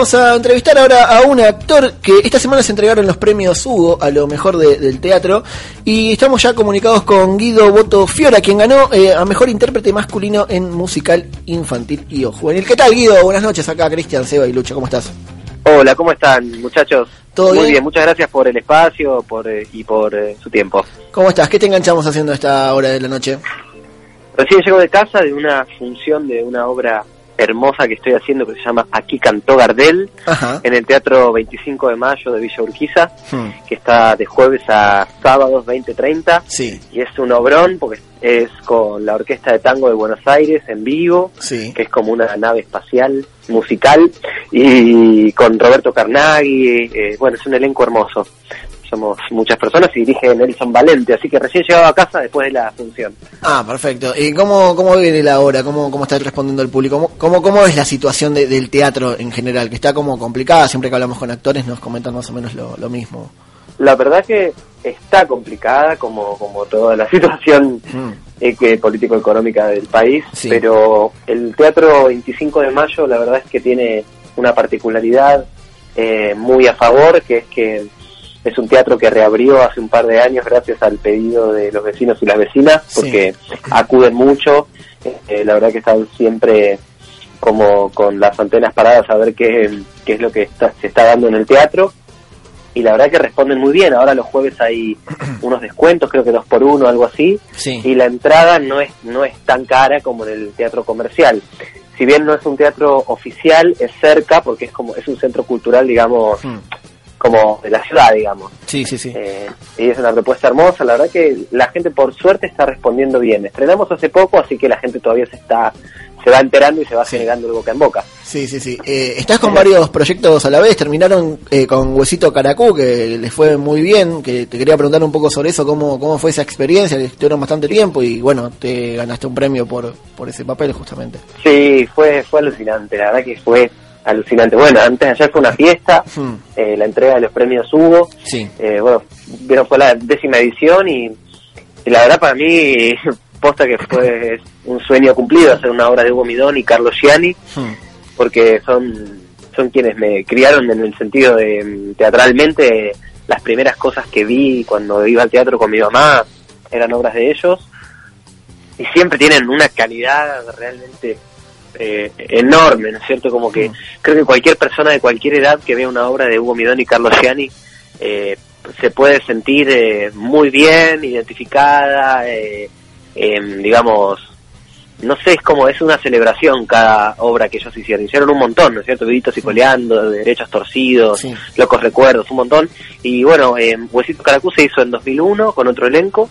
Vamos a entrevistar ahora a un actor que esta semana se entregaron los premios Hugo a lo mejor de- del teatro y estamos ya comunicados con Guido Boto Fiora, quien ganó eh, a mejor intérprete masculino en musical infantil y o juvenil. ¿Qué tal Guido? Buenas noches, acá Cristian, Seba y Lucho, ¿cómo estás? Hola, ¿cómo están muchachos? ¿Todo Muy bien? bien? muchas gracias por el espacio por, eh, y por eh, su tiempo. ¿Cómo estás? ¿Qué te enganchamos haciendo a esta hora de la noche? Recién llego de casa de una función de una obra hermosa que estoy haciendo que se llama Aquí cantó Gardel Ajá. en el Teatro 25 de Mayo de Villa Urquiza, Hmm, que está de jueves a sábados 20.30 Sí, y es un obrón porque es con la Orquesta de Tango de Buenos Aires en vivo, sí. que es como una nave espacial musical y con Roberto Carnaghi, eh, bueno, es un elenco hermoso. Somos muchas personas y dirige Nelson Valente, así que recién llegado a casa después de la función. Ah, perfecto. ¿Y cómo, cómo viene la hora? ¿Cómo, cómo está respondiendo el público? ¿Cómo, cómo, cómo es la situación de- del teatro en general? Que está como complicada, siempre que hablamos con actores nos comentan más o menos lo, lo mismo. La verdad que está complicada como, como toda la situación Hmm. eh, político-económica del país, Sí. pero el Teatro 25 de Mayo la verdad es que tiene una particularidad eh, muy a favor, que es que es un teatro que reabrió hace un par de años gracias al pedido de los vecinos y las vecinas, Sí. porque acuden mucho, eh, la verdad que están siempre como con las antenas paradas a ver qué, qué es lo que está- se está dando en el teatro y la verdad que responden muy bien. Ahora los jueves hay unos descuentos, creo que dos por uno, algo así, Sí. y la entrada no es no es tan cara como en el teatro comercial. Si bien no es un teatro oficial, es cerca porque es como es un centro cultural, digamos, Hmm. Como de la ciudad, digamos. Sí, sí, sí. Eh, y es una propuesta hermosa, la verdad que la gente por suerte está respondiendo bien. Estrenamos hace poco, así que la gente todavía se está se va enterando y se va Sí. generando el boca en boca. Sí, sí, sí. Eh, estás con varios proyectos a la vez. Terminaron eh, con Huesito Caracú, que les fue muy bien. Que te quería preguntar un poco sobre eso, cómo, cómo fue esa experiencia. que Estuvieron bastante tiempo y bueno, te ganaste un premio por, por ese papel justamente. Sí, fue, fue alucinante, la verdad que fue alucinante. Bueno, antes de ayer fue una fiesta, Hmm. eh, la entrega de los premios Hugo, Sí. eh, bueno, vieron, fue la décima edición y, y la verdad para mí, posta que fue un sueño cumplido hacer una obra de Hugo Midón y Carlos Gianni, Hmm. porque son, son quienes me criaron en el sentido de teatralmente, las primeras cosas que vi cuando iba al teatro con mi mamá eran obras de ellos y siempre tienen una calidad realmente eh, enorme, ¿no es cierto? Como que creo que cualquier persona de cualquier edad que vea una obra de Hugo Midón y Carlos Gianni eh, se puede sentir eh, muy bien, identificada, eh, em, digamos, no sé, es como, es una celebración cada obra que ellos hicieron. Hicieron un montón, ¿no es cierto? Vivitos y coleando, Derechos Torcidos, Sí. Locos Recuerdos, un montón. Y bueno, eh, Huesito Caracú se hizo en 2001 con otro elenco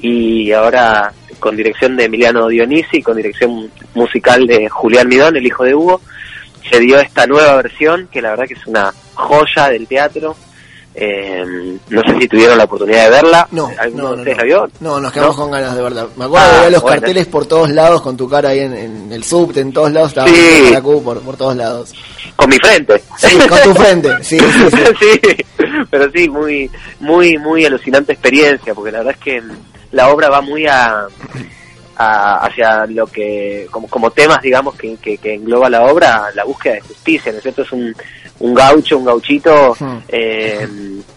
y ahora con dirección de Emiliano Dionisi, con dirección musical de Julián Midón, el hijo de Hugo, se dio esta nueva versión que la verdad que es una joya del teatro. Eh, no sé si tuvieron la oportunidad de verla. No, ¿Alguno no, de no, ustedes no. la vio? No, nos quedamos con ganas de verdad. Me acuerdo Ah, de ver los bueno. carteles por todos lados con tu cara ahí en, en el subte, en todos lados. Estaba Sí. Caracú por, por todos lados. Con mi frente. Sí, con tu frente. Sí, sí, sí. sí, pero sí, muy, muy, muy alucinante experiencia, porque la verdad es que la obra va muy a, a- hacia lo que, como, como temas, digamos, que, que, que engloba la obra, la búsqueda de justicia, ¿no es cierto? Es un, un gaucho, un gauchito eh,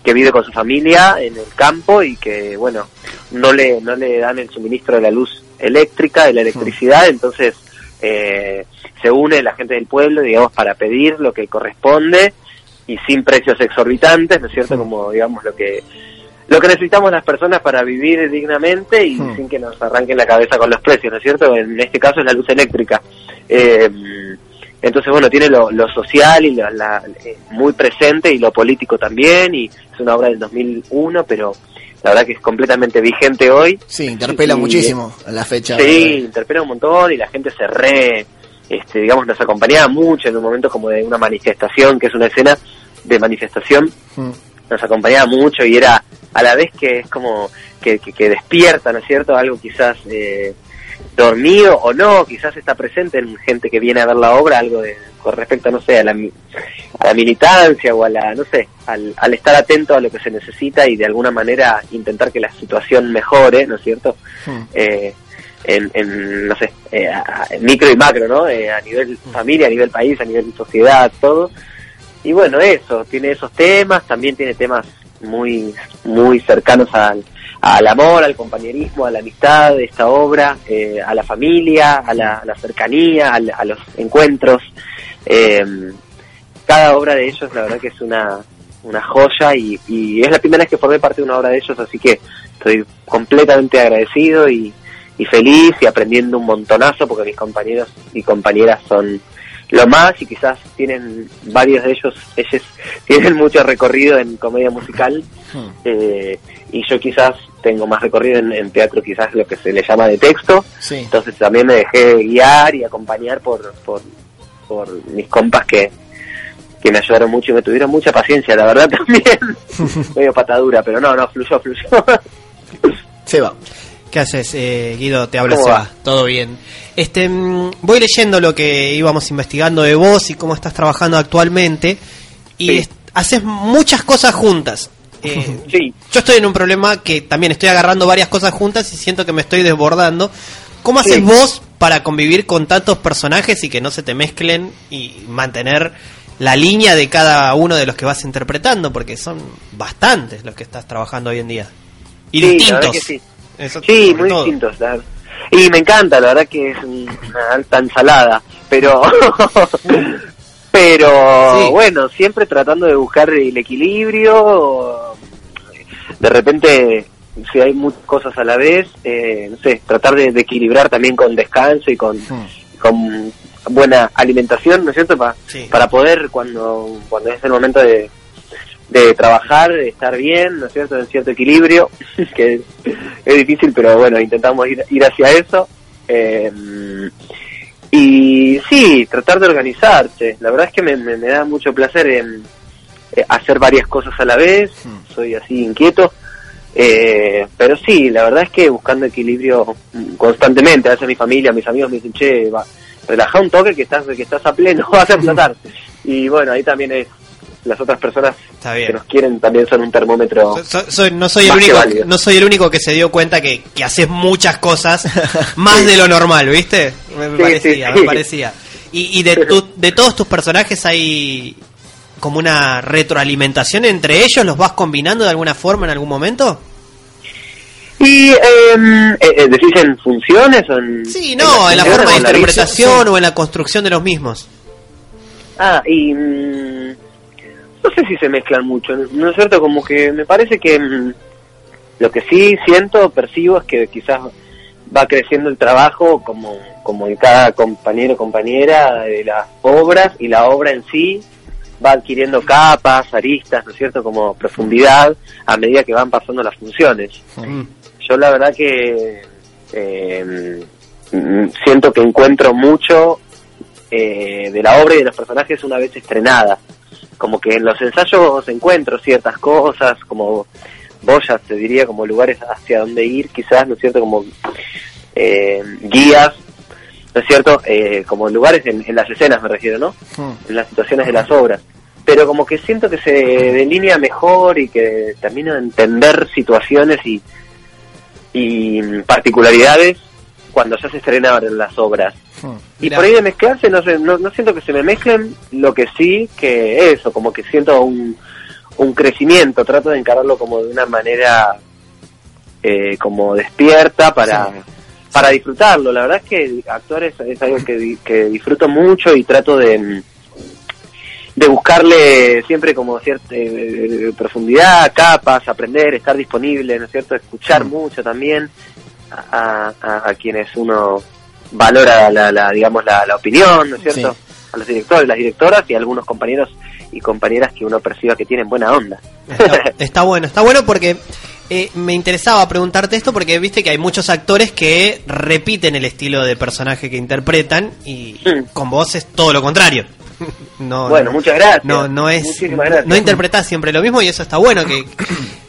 que vive con su familia en el campo y que, bueno, no le, no le dan el suministro de la luz eléctrica, de la electricidad, entonces eh, se une la gente del pueblo, digamos, para pedir lo que corresponde y sin precios exorbitantes, ¿no es cierto? Como, digamos, lo que lo que necesitamos las personas para vivir dignamente y Hmm. sin que nos arranquen la cabeza con los precios, ¿no es cierto? En este caso es la luz eléctrica. Eh, entonces, bueno, tiene lo, lo social y la, la- eh, muy presente y lo político también, y es una obra del 2001, pero la verdad que es completamente vigente hoy. Sí, interpela Y- muchísimo a la fecha. Sí, interpela un montón y la gente se re, este, digamos, nos acompañaba mucho en un momento como de una manifestación, que es una escena de manifestación, Hmm. Nos acompañaba mucho y era a la vez que es como que, que, que despierta, ¿no es cierto? Algo quizás eh, dormido o no, quizás está presente en gente que viene a ver la obra, algo de, con respecto, no sé, a la, a la militancia o a la, no sé, al, al estar atento a lo que se necesita y de alguna manera intentar que la situación mejore, ¿no es cierto? Hmm. Eh, en, en, no sé, eh, a- a- micro y macro, ¿no? Eh, a nivel familia, a nivel país, a nivel sociedad, todo. Y bueno, eso, tiene esos temas, también tiene temas muy, muy cercanos al, al amor, al compañerismo, a la amistad de esta obra, eh, a la familia, a la, a cercanía, al- a, los encuentros. Eh, cada obra de ellos, la verdad que es una, una joya y, y es la primera vez que formé parte de una obra de ellos, así que estoy completamente agradecido y, y feliz y aprendiendo un montonazo porque mis compañeros y compañeras son lo más y quizás tienen varios de ellos, ellos tienen mucho recorrido en comedia musical Hmm. eh, y yo quizás tengo más recorrido en, en teatro, quizás lo que se le llama de texto, Sí. entonces también me dejé guiar y acompañar por, por, por mis compas que, que me ayudaron mucho y me tuvieron mucha paciencia, la verdad también, medio patadura, pero no, no, fluyó, fluyó. Se va. ¿Qué haces, eh, Guido? Te habla ¿Cómo Seba. va? Todo bien. Este, mm, voy leyendo lo que íbamos investigando de vos y cómo estás trabajando actualmente. Y Sí. haces muchas cosas juntas. Eh, sí, yo estoy en un problema que también estoy agarrando varias cosas juntas y siento que me estoy desbordando. ¿Cómo haces Sí. vos para convivir con tantos personajes y que no se te mezclen y mantener la línea de cada uno de los que vas interpretando? Porque son bastantes los que estás trabajando hoy en día. Y Sí, distintos. Sí. Eso Sí, sobre muy todo. distintos. la. Y me encanta, la verdad que es una alta ensalada, pero pero Sí. bueno, siempre tratando de buscar el equilibrio. De repente, si hay muchas cosas a la vez, eh, no sé, tratar de, de equilibrar también con descanso y con, Hmm. con buena alimentación, ¿no es cierto? Pa- Sí. Para poder, cuando, cuando es el momento de, de trabajar, de estar bien, ¿no es cierto? En cierto equilibrio, que es, es difícil, pero bueno, intentamos ir, ir hacia eso. Eh, y sí, tratar de organizarse. La verdad es que me, me- me da mucho placer en, eh, hacer varias cosas a la vez, Hmm. soy así inquieto. Eh, pero sí, la verdad es que buscando equilibrio mm, constantemente. A veces mi familia, mis amigos me dicen, che, va, relaja un toque que estás, que estás a pleno, vas a explotar. Y bueno, ahí también es, las otras personas Está bien. que nos quieren también son un termómetro. So- no soy el único válido. no soy el único que se dio cuenta que, que haces muchas cosas más de lo normal viste me, Sí, parecía sí, sí. me parecía y, y de tu- de todos tus personajes hay como una retroalimentación entre ellos los vas combinando de alguna forma en algún momento Y, eh, eh, eh, ¿decís en funciones o en...? sí no en la forma de la interpretación o en la construcción de los mismos Ah, y... mm, no sé si se mezclan mucho, ¿no es cierto? Como que me parece que mm, lo que sí siento, percibo, es que quizás va creciendo el trabajo como, como en cada compañero o compañera de las obras y la obra en sí va adquiriendo capas, aristas, ¿no es cierto? Como profundidad a medida que van pasando las funciones. Yo la verdad que eh, siento que encuentro mucho eh, de la obra y de los personajes una vez estrenada. Como que en los ensayos encuentro ciertas cosas, como boyas, te diría, como lugares hacia donde ir, quizás, ¿no es cierto? Como eh, guías, ¿no es cierto? Eh, como lugares en, en las escenas, me refiero, ¿no? Hmm. en las situaciones de las obras. Pero como que siento que se delinea mejor y que termino de entender situaciones y, y particularidades cuando ya se estrenaban las obras. Hmm. Y por ahí de mezclarse, no, sé, no, no siento que se me mezclen, lo que sí que eso, como que siento un, un crecimiento, trato de encararlo como de una manera eh, como despierta para, Sí. para disfrutarlo. La verdad es que actuar es, es algo que, di- que disfruto mucho y trato de, mm, de buscarle siempre como cierta eh, profundidad, capas, aprender, estar disponible, ¿no es cierto? Escuchar Mm. mucho también a, a- a quienes uno valora la, la digamos la, la opinión, ¿no es cierto? Sí. A los directores, las directoras y a algunos compañeros y compañeras que uno perciba que tienen buena onda. Está, está bueno, está bueno porque eh, me interesaba preguntarte esto porque viste que hay muchos actores que repiten el estilo de personaje que interpretan y Mm. con vos es todo lo contrario. No, Bueno, no- muchas gracias. No, no es. Gracias. No interpretás siempre lo mismo y eso está bueno. que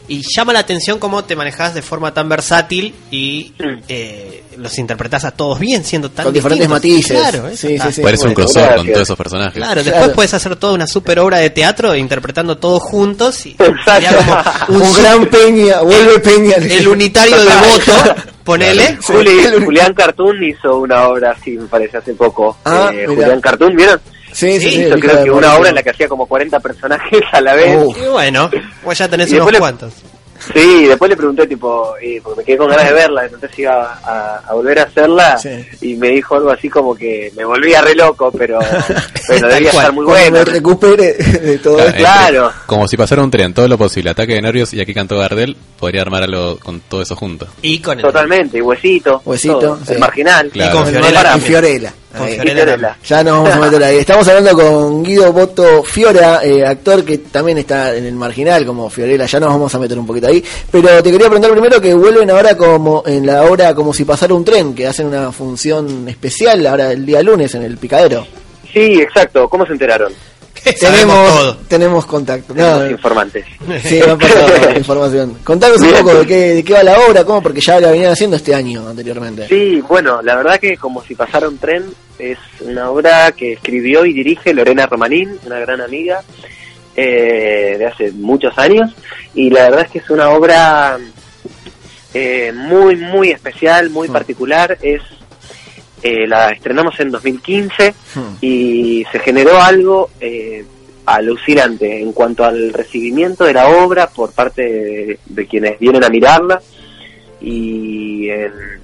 Y llama la atención cómo te manejás de forma tan versátil y Mm. eh, los interpretás a todos bien, siendo tan Con diferentes distintos. matices. Claro, eso Sí, sí, sí. Parece un crossover con todos esos personajes. Claro, Claro. después puedes hacer toda una super obra de teatro interpretando todos juntos y como Un gran Peña, vuelve Peña. el unitario de voto, ponele. Juli-. Julián Cartoon hizo una obra así, me parece, hace poco. Ah, Eh. Julián Cartoon, ¿vieron? Sí, sí, sí. Creo que una obra en la que hacía como 40 personajes a la vez. Uh. Y bueno, pues ya tenés unos después le- cuantos. Sí, y después le pregunté, tipo, eh, porque me quedé con ganas de verla, entonces iba a, a volver a hacerla Sí. y me dijo algo así como que me volvía re loco, pero, pero debía cual. estar muy Cuando bueno. me recupere de todo Claro, esto. Claro. como si pasara un tren, todo lo posible, ataque de nervios y aquí cantó Gardel, podría armar algo con todo eso junto. Y con el, Totalmente, y huesito, Huesito, todo, sí. el marginal. Claro. Y con Fiorella. Y Fiorella. Con Fiorella. Ya nos vamos a meter ahí. Estamos hablando con Guido Boto Fiora, eh, actor que también está en el marginal como Fiorella. Ya nos vamos a meter un poquito ahí. Pero te quería preguntar primero que vuelven ahora como en la hora como si pasara un tren, que hacen una función especial ahora el día lunes en el Picadero. Sí, exacto, ¿cómo se enteraron? Tenemos todo. tenemos contacto. No, informantes. sí, pasado la información. Contanos un poco de qué, de qué va la obra, cómo, porque ya la venían haciendo este año anteriormente. Sí, bueno, la verdad que como si pasara un tren es una obra que escribió y dirige Lorena Romanín, una gran amiga eh, de hace muchos años y la verdad es que es una obra eh, muy muy especial, muy Mm. particular. Es eh, la estrenamos en 2015 Hmm. y se generó algo eh, alucinante en cuanto al recibimiento de la obra por parte de, de quienes vienen a mirarla y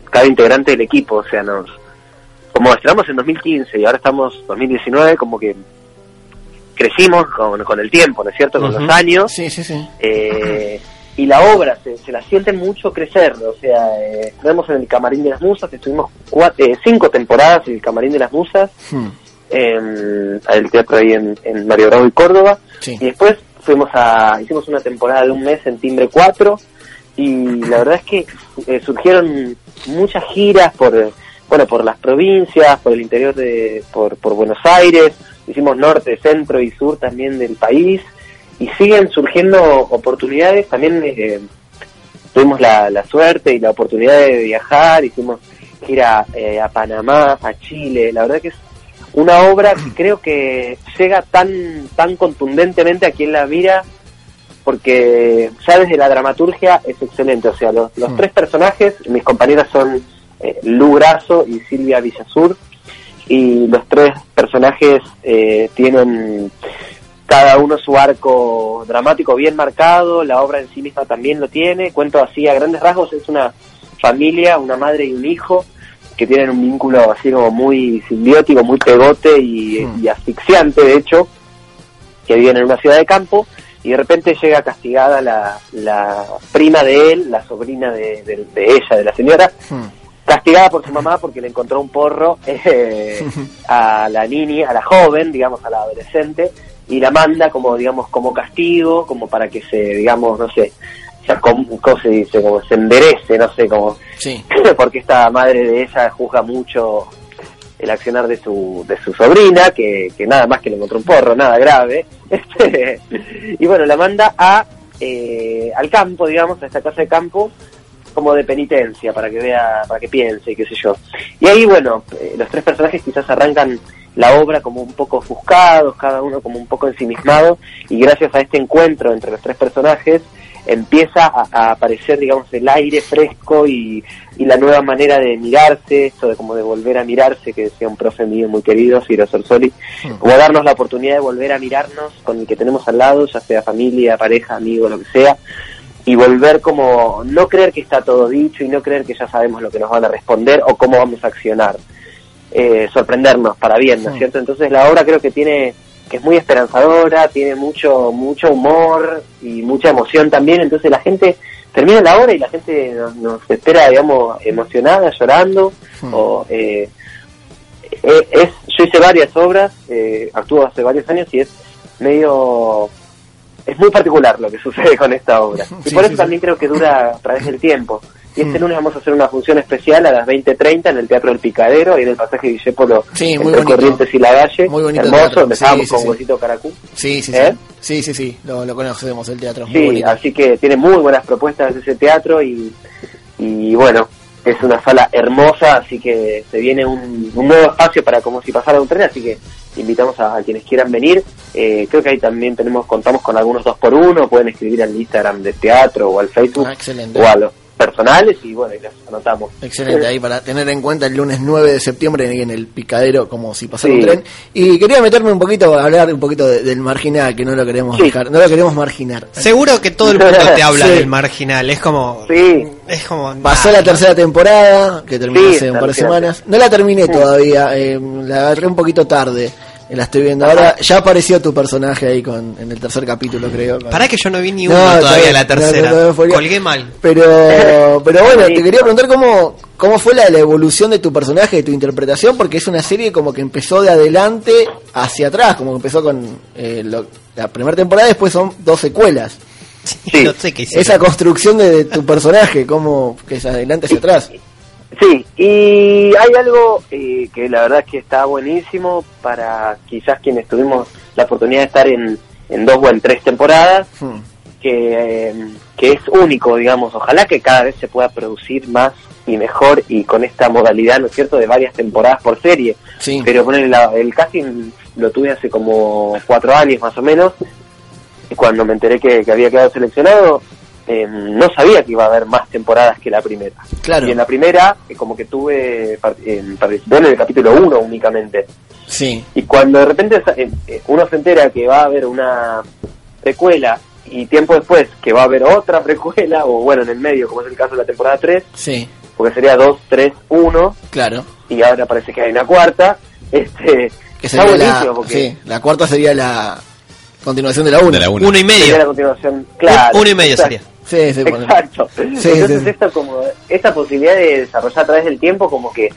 cada integrante del equipo, o sea, nos como estrenamos en 2015 y ahora estamos 2019, como que crecimos con, con el tiempo, ¿no es cierto? Con los años Sí, sí, sí. eh, y la obra se, se la siente mucho crecer, o sea, eh, estuvimos en el Camarín de las Musas, estuvimos cuatro, eh, cinco temporadas en el Camarín de las Musas, Hmm. en el teatro ahí en, en Mario Bravo y Córdoba, Sí. y después fuimos a, hicimos una temporada de un mes en Timbre 4, y la verdad es que eh, surgieron muchas giras por, bueno, por las provincias, por el interior de, por, por Buenos Aires, hicimos norte, centro y sur también del país, y siguen surgiendo oportunidades, también eh, tuvimos la, la suerte y la oportunidad de viajar, hicimos gira eh, a Panamá, a Chile, la verdad que es una obra que creo que llega tan, tan contundentemente a quien la mira, porque ya desde la dramaturgia es excelente, o sea, los, los Mm. tres personajes, mis compañeras son eh, Lu Grasso y Silvia Villasur, y los tres personajes eh, tienen cada uno su arco dramático bien marcado, la obra en sí misma también lo tiene, cuento así a grandes rasgos, es una familia, una madre y un hijo que tienen un vínculo así como muy simbiótico, muy pegote y, Hmm. y asfixiante de hecho, que viven en una ciudad de campo y de repente llega castigada la, la prima de él, la sobrina de, de- de ella, de la señora, Hmm. Castigada por su mamá porque le encontró un porro eh, a la niña, a la joven, digamos, a la adolescente, y la manda como, digamos, como castigo, como para que se, digamos, no sé, se, acom- ¿cómo se dice? Como se enderece, no sé, como, Sí. porque esta madre de ella juzga mucho el accionar de su, de su sobrina, que, que nada más que le encontró un porro, nada grave, Este, y bueno, la manda a eh, al campo, digamos, a esta casa de campo, como de penitencia, para que vea, para que piense, qué sé yo. Y ahí, bueno, eh, los tres personajes quizás arrancan la obra como un poco ofuscados, cada uno como un poco ensimismado, y gracias a este encuentro entre los tres personajes, empieza a, a aparecer, digamos, el aire fresco y, y la nueva manera de mirarse, esto de como de volver a mirarse, que decía un profe mío muy querido, Ciro Sorsoli, como darnos la oportunidad de volver a mirarnos con el que tenemos al lado, ya sea familia, pareja, amigo, lo que sea, y volver como no creer que está todo dicho y no creer que ya sabemos lo que nos van a responder o cómo vamos a accionar. Eh, sorprendernos para bien, ¿no es Sí. cierto? Entonces la obra creo que tiene que es muy esperanzadora, tiene mucho mucho humor y mucha emoción también, entonces la gente termina la obra y la gente nos, nos espera, digamos, emocionada, llorando, o eh, eh, es, yo hice varias obras, eh, actúo hace varios años y es medio es muy particular lo que sucede con esta obra. Y Sí, por eso sí. también creo que dura a través del tiempo. Y este Mm. lunes vamos a hacer una función especial a las 20.30 en el Teatro del Picadero, ahí en el pasaje Villepolo, Sí, muy entre bonito. Corrientes y La Valle. Muy bonito Hermoso, sí, con. Huesito Caracú. Sí, sí, ¿Eh? sí. Sí, sí, sí. Lo, lo conocemos, el teatro. Sí, así que tiene muy buenas propuestas ese teatro y, y bueno, es una sala hermosa, así que se viene un, un nuevo espacio para como si pasara un tren, así que invitamos a, a quienes quieran venir. Eh, creo que ahí también tenemos contamos con algunos dos por uno, pueden escribir al Instagram del teatro o al Facebook Ah, excelente. o a los personales y bueno, y las anotamos. Excelente, ahí para tener en cuenta el lunes 9 de septiembre en el picadero, como si pasara un tren. Y quería meterme un poquito, a hablar un poquito de- del marginal, que no lo queremos Sí. dejar, no lo queremos marginar. Seguro que todo el mundo te habla Sí. del marginal. Es como. Sí, Es como. Pasó nah, la tercera temporada, que terminó Sí, hace un par de semanas. No la terminé todavía, eh, la agarré un poquito tarde. La estoy viendo ahora. Ya apareció tu personaje ahí con, en el tercer capítulo, creo. con- Pará que yo no vi ni No, uno todavía bien, la no, tercera. no, no, Colgué mal. Pero, pero bueno, te quería preguntar cómo, cómo fue la, la evolución de tu personaje, de tu interpretación, porque es una serie como que empezó de adelante hacia atrás, como que empezó con eh, lo- la primera temporada, después son dos secuelas. Sí. No sé qué hicieron. Esa construcción de, de tu personaje, como que es adelante hacia atrás. Sí, y hay algo eh, que la verdad es que está buenísimo para quizás quienes tuvimos la oportunidad de estar en, en dos o en tres temporadas, Hmm. que, eh, que es único, digamos. Ojalá que cada vez se pueda producir más y mejor y con esta modalidad, ¿no es cierto?, de varias temporadas por serie. Sí. Pero poner el casting lo tuve hace como cuatro años más o menos, y cuando me enteré que, que había quedado seleccionado, eh, no sabía que iba a haber más temporadas que la primera. Claro. Y en la primera, eh, como que tuve, par- en- participé en el capítulo 1 únicamente. Sí. Y cuando de repente eh, eh, uno se entera que va a haber una precuela y tiempo después que va a haber otra precuela, o bueno, en el medio, como es el caso de la temporada 3, Sí. porque sería 2, 3, 1, Claro. y ahora parece que hay una cuarta, este, Que sería la, porque sí, la cuarta sería la continuación de la 1. De la uno. Uno y sería la medio. continuación, claro. uno y medio sería. Sí, sí, ponele. Exacto. Sí, Entonces esto como esta posibilidad de desarrollar a través del tiempo como que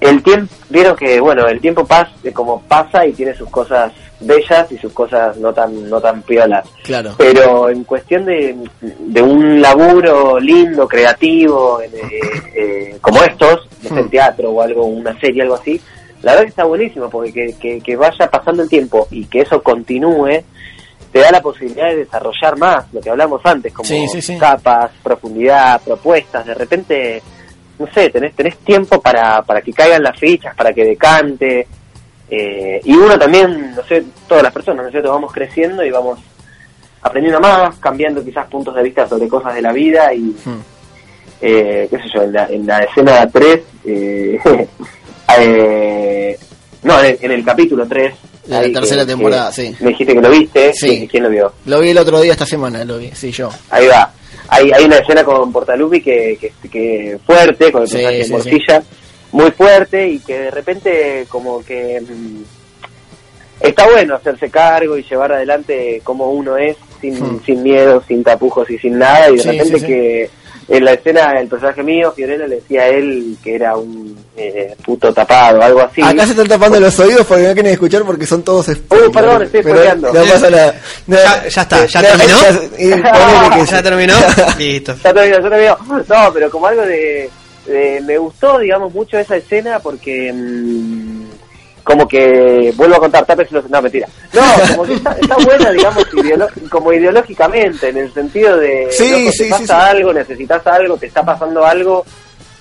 el tiempo vieron que bueno el tiempo pasa como pasa y tiene sus cosas bellas y sus cosas no tan no tan piolas Claro. pero en cuestión de, de un laburo lindo creativo eh, eh, como estos no Hmm. teatro o algo una serie algo así la verdad que está buenísimo porque que, que, que vaya pasando el tiempo y que eso continúe te da la posibilidad de desarrollar más lo que hablamos antes como Sí, sí, sí. capas profundidad propuestas de repente no sé tenés tenés tiempo para para que caigan las fichas para que decante eh, y uno también, no sé, todas las personas, ¿no es cierto? Vamos creciendo y vamos aprendiendo más, cambiando quizás puntos de vista sobre cosas de la vida y, Hmm. eh, qué sé yo, en la, en la escena 3, eh, eh, no, en el, en el capítulo 3. De la tercera temporada, sí. Me dijiste que lo viste, Sí. ¿quién lo vio? Lo vi el otro día esta semana, lo vi, sí, yo. Ahí va. Hay, hay una escena con Portalupi que, que, que fuerte, con el Sí, personaje de sí, Morcilla, muy fuerte y que de repente como que mm, está bueno hacerse cargo y llevar adelante como uno es, sin, Hmm. sin miedo, sin tapujos y sin nada, y de Sí, repente sí, sí. que en la escena el personaje mío, Fiorella, le decía a él que era un eh, puto tapado, algo así. Acá se están tapando los oídos porque no quieren escuchar porque son todos spoilers. Uh, perdón, estoy spoileando. No pasa nada. No, Ya- ya está, ¿ya no, terminó? y ponele que ¿Ya terminó? Listo. Ya terminó, ya terminó. No, pero como algo de, de- Me gustó, digamos, mucho esa escena porque. mm, como que. Vuelvo a contar, tapes los. No, mentira. No, como que está, está buena, digamos, ideolo- como ideológicamente, en el sentido de. Sí, loco, sí, te pasa sí, algo, necesitas algo, te está pasando algo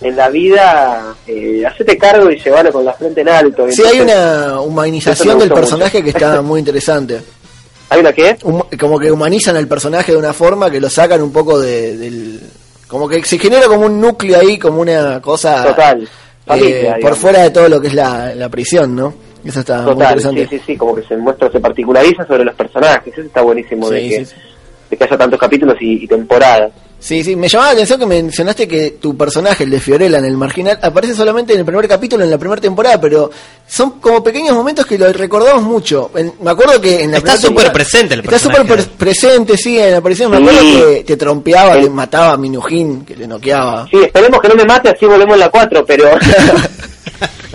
en la vida, eh, hacete cargo y llevarlo con la frente en alto. Sí, hay una humanización del personaje que está muy interesante. ¿Hay una qué? Hum- como que humanizan al personaje de una forma que lo sacan un poco de, del... Como que se genera como un núcleo ahí, como una cosa... Total. Eh, por fuera de todo lo que es la, la prisión, ¿no? Eso está muy Total, interesante. sí, sí, sí, como que se muestra, se particulariza sobre los personajes, eso está buenísimo de, que, sí, sí. De que haya tantos capítulos y, y temporadas. Sí, sí, me llamaba la atención que mencionaste que tu personaje, el de Fiorella en el marginal, aparece solamente en el primer capítulo, en la primera temporada, pero son como pequeños momentos que lo recordamos mucho. En- me acuerdo que en la Está súper presente el Está personaje. súper pre- presente, sí, en la aparición. Me Sí. acuerdo que te trompeaba, Sí. le mataba a Minujín, que le noqueaba. Sí, esperemos que no me mate, así volvemos en la 4, pero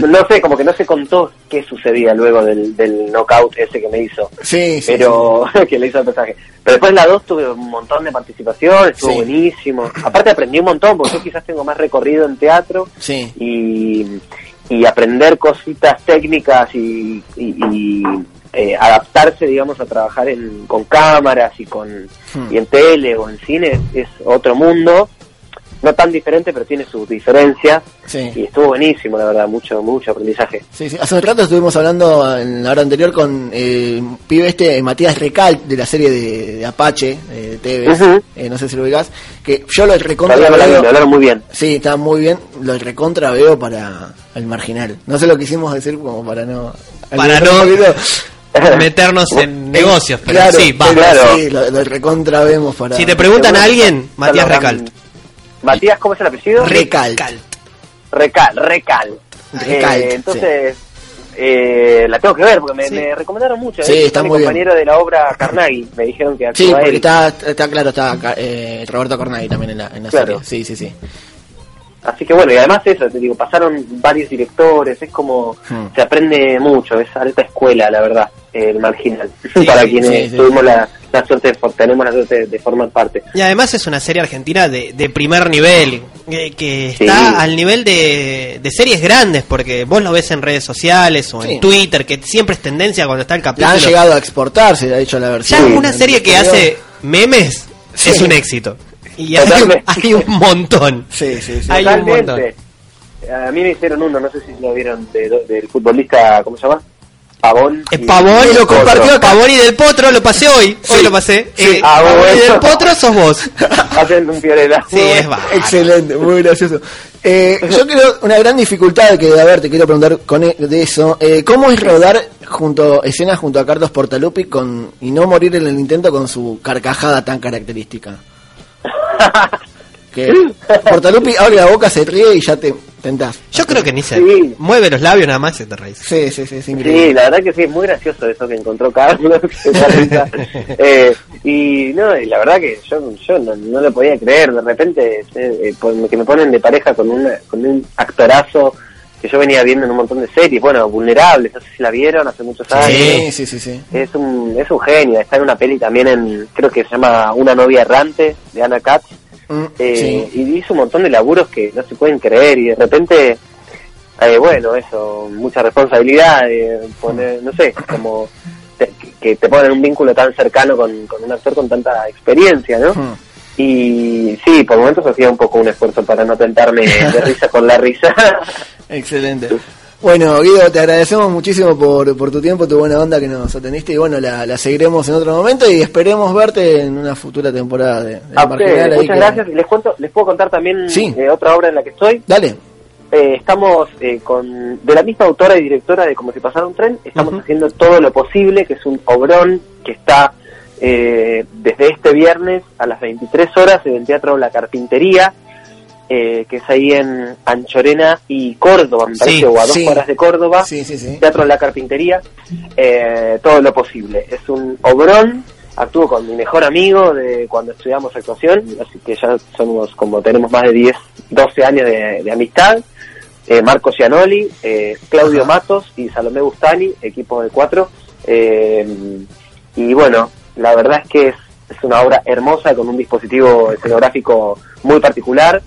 no sé, como que no se contó qué sucedía luego del, del knockout ese que me hizo, Sí, sí. pero que le hizo al personaje. Pero después en la 2 tuve un montón de participación, estuvo Sí. buenísimo. Aparte aprendí un montón, porque yo quizás tengo más recorrido en teatro Sí, y, y aprender cositas técnicas y, y- y, eh, adaptarse, digamos, a trabajar en, con cámaras y con Hmm. y en tele o en cine es, es otro mundo. No tan diferente, pero tiene sus diferencias. Sí. Y estuvo buenísimo, la verdad, mucho, mucho aprendizaje. Sí, sí. Hace un rato estuvimos hablando en la hora anterior con eh, un pibe este, Matías Recal, de la serie de, de Apache, eh, de TV, eh, no sé si lo ubicás, que yo lo recontra hablaron, veo- lo hablaron muy bien. Sí, está muy bien, lo recontra veo para el marginal. No sé lo que hicimos decir como para no... Para no- meternos en negocios, pero Claro, sí, va. pero Claro. sí, lo, lo recontra vemos para... Si te preguntan a alguien, Matías Recalt. Matías, ¿cómo es el apellido? Recalt. Recal, Recal. Recalt, Eh, entonces, eh, la tengo que ver porque me, Sí. me recomendaron mucho. Sí, eh, está mi muy bien. compañero de la obra Carnaghi. Me dijeron que Sí, porque él. está, está claro, está eh, Roberto Cornaghi también en la, en la Claro. serie. Sí, sí, sí. Así que bueno, y además eso, te digo, pasaron varios directores, es como, Hmm. se aprende mucho, es alta escuela, la verdad, el marginal. Sí, Para sí, quienes sí, sí. tuvimos la, la suerte, de, tenemos la suerte de formar parte. Y además es una serie argentina de, de primer nivel, que, que Sí. está al nivel de, de series grandes, porque vos lo ves en redes sociales o Sí. en Twitter, que siempre es tendencia cuando está el La capítulo. han llegado a exportarse, ha hecho la Ya versión. una serie que hace memes Sí. es un éxito. Y hay, un montón. Sí, sí, sí. Hay un montón. Totalmente. A mí me hicieron uno, no sé si lo vieron, de- del futbolista, ¿cómo se llama? Pavón. Es y- Pavón, y lo otro. compartió Pavón y del Potro, lo pasé hoy. Hoy Sí. lo pasé. Sí. Eh, Ah, Pavón y del Potro sos vos. Hacen un piorela. Sí, es bárbaro. Excelente, muy gracioso. Eh, yo creo una gran dificultad que debe haber, te quiero preguntar con e- de eso, eh, ¿cómo es rodar junto escenas junto a Carlos Portalupi con y no morir en el intento con su carcajada tan característica? Que Portalupi abre la boca, se ríe y ya te tentás. Yo creo que ni se Sí. mueve los labios nada más y te reís. Sí, sí, sí, Sí, la verdad que sí, es muy gracioso eso que encontró Carlos. Eh, y no, y la verdad que yo, yo no, no lo podía creer. De repente, eh, eh, pon- que me ponen de pareja con, una, con un actorazo que yo venía viendo en un montón de series. Bueno, Vulnerables, no sé si la vieron hace muchos años. Sí, sí, sí, sí. Es un, es un genio. Está en una peli también, en creo que se llama Una novia errante, de Ana Katz. Mm, Eh, sí. Y hizo un montón de laburos que no se pueden creer y de repente, eh, bueno, eso, mucha responsabilidad, eh, poner, no sé, como te- que te ponen un vínculo tan cercano con, con un actor con tanta experiencia, ¿no? Mm. Y sí, por momentos hacía un poco un esfuerzo para no tentarme de risa con la risa. Excelente. Bueno, Guido, te agradecemos muchísimo por, por tu tiempo, tu buena onda que nos atendiste y bueno, la, la seguiremos en otro momento y esperemos verte en una futura temporada de, de A ahí muchas que- gracias. Les cuento, les puedo contar también Sí. eh, otra obra en la que estoy. Dale. Eh, estamos eh, con de la misma autora y directora de Como si pasara un tren, estamos haciendo todo lo posible, que es un obrón que está eh, desde este viernes a las 23 horas en el Teatro La Carpintería, eh, que es ahí en Anchorena y Córdoba, me Sí, parece, o a dos sí. horas de Córdoba. Sí. Teatro La Carpintería, eh, todo lo posible. Es un obrón, actúo con mi mejor amigo de cuando estudiamos actuación, así que ya somos como tenemos más de 10, 12 años de, de amistad. Eh, Marco Cianoli, eh, Claudio Ajá. Matos y Salomé Bustani, equipo de cuatro. Eh, y bueno, la verdad es que es, es una obra hermosa con un dispositivo escenográfico muy particular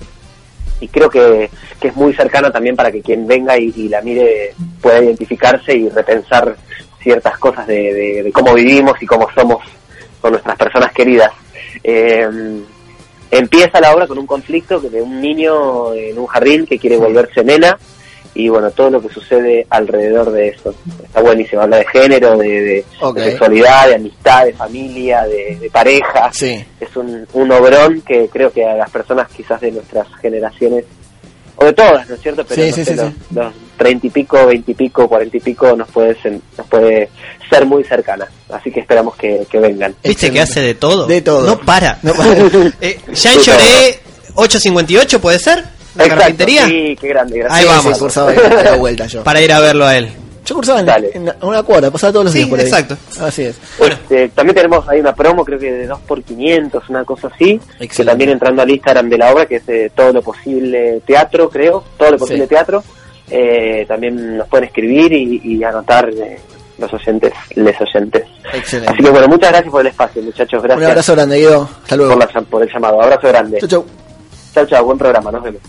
y creo que, que es muy cercana también para que quien venga y, la mire pueda identificarse y repensar ciertas cosas de, de- cómo vivimos y cómo somos con nuestras personas queridas. Eh, empieza la obra con un conflicto de un niño en un jardín que quiere volverse nena y bueno, todo lo que sucede alrededor de eso. Está buenísimo, habla de género, de, de- sexualidad, de amistad, de familia, de, de pareja Sí. es un, un obrón que creo que a las personas quizás de nuestras generaciones, o de todas, ¿no es cierto? Pero Sí, no sí, sé, sí, los, 30 y pico, 20 y pico, 40 y pico nos puede, sen- nos puede ser muy cercana. Así que esperamos que, que vengan. ¿Viste que hace de todo? De todo. No para. No para. Eh. Lloré 858, ¿puede ser? ¿La Exacto, carpintería? Sí, qué grande. gracias. Ahí vamos. sí, cursaba la vuelta yo. Para ir a verlo a él. Yo cursaba en, Dale. en una cuadra, pasaba todos los Sí, días por ahí. exacto. Así es. Bueno. Este, también tenemos ahí una promo, creo que de 2 por 500 una cosa así. Que también entrando al Instagram de la obra, que es eh, Todo lo Posible Teatro, creo. Todo lo Posible Sí. Teatro. Eh, también nos pueden escribir y, y anotar eh, los oyentes, les oyentes. Excelente. Así que bueno, muchas gracias por el espacio, muchachos. Un Gracias abrazo grande, Guido. Hasta luego. por, la- por el llamado. Abrazo grande. Chau, chau. Chao, chao, buen programa, nos vemos.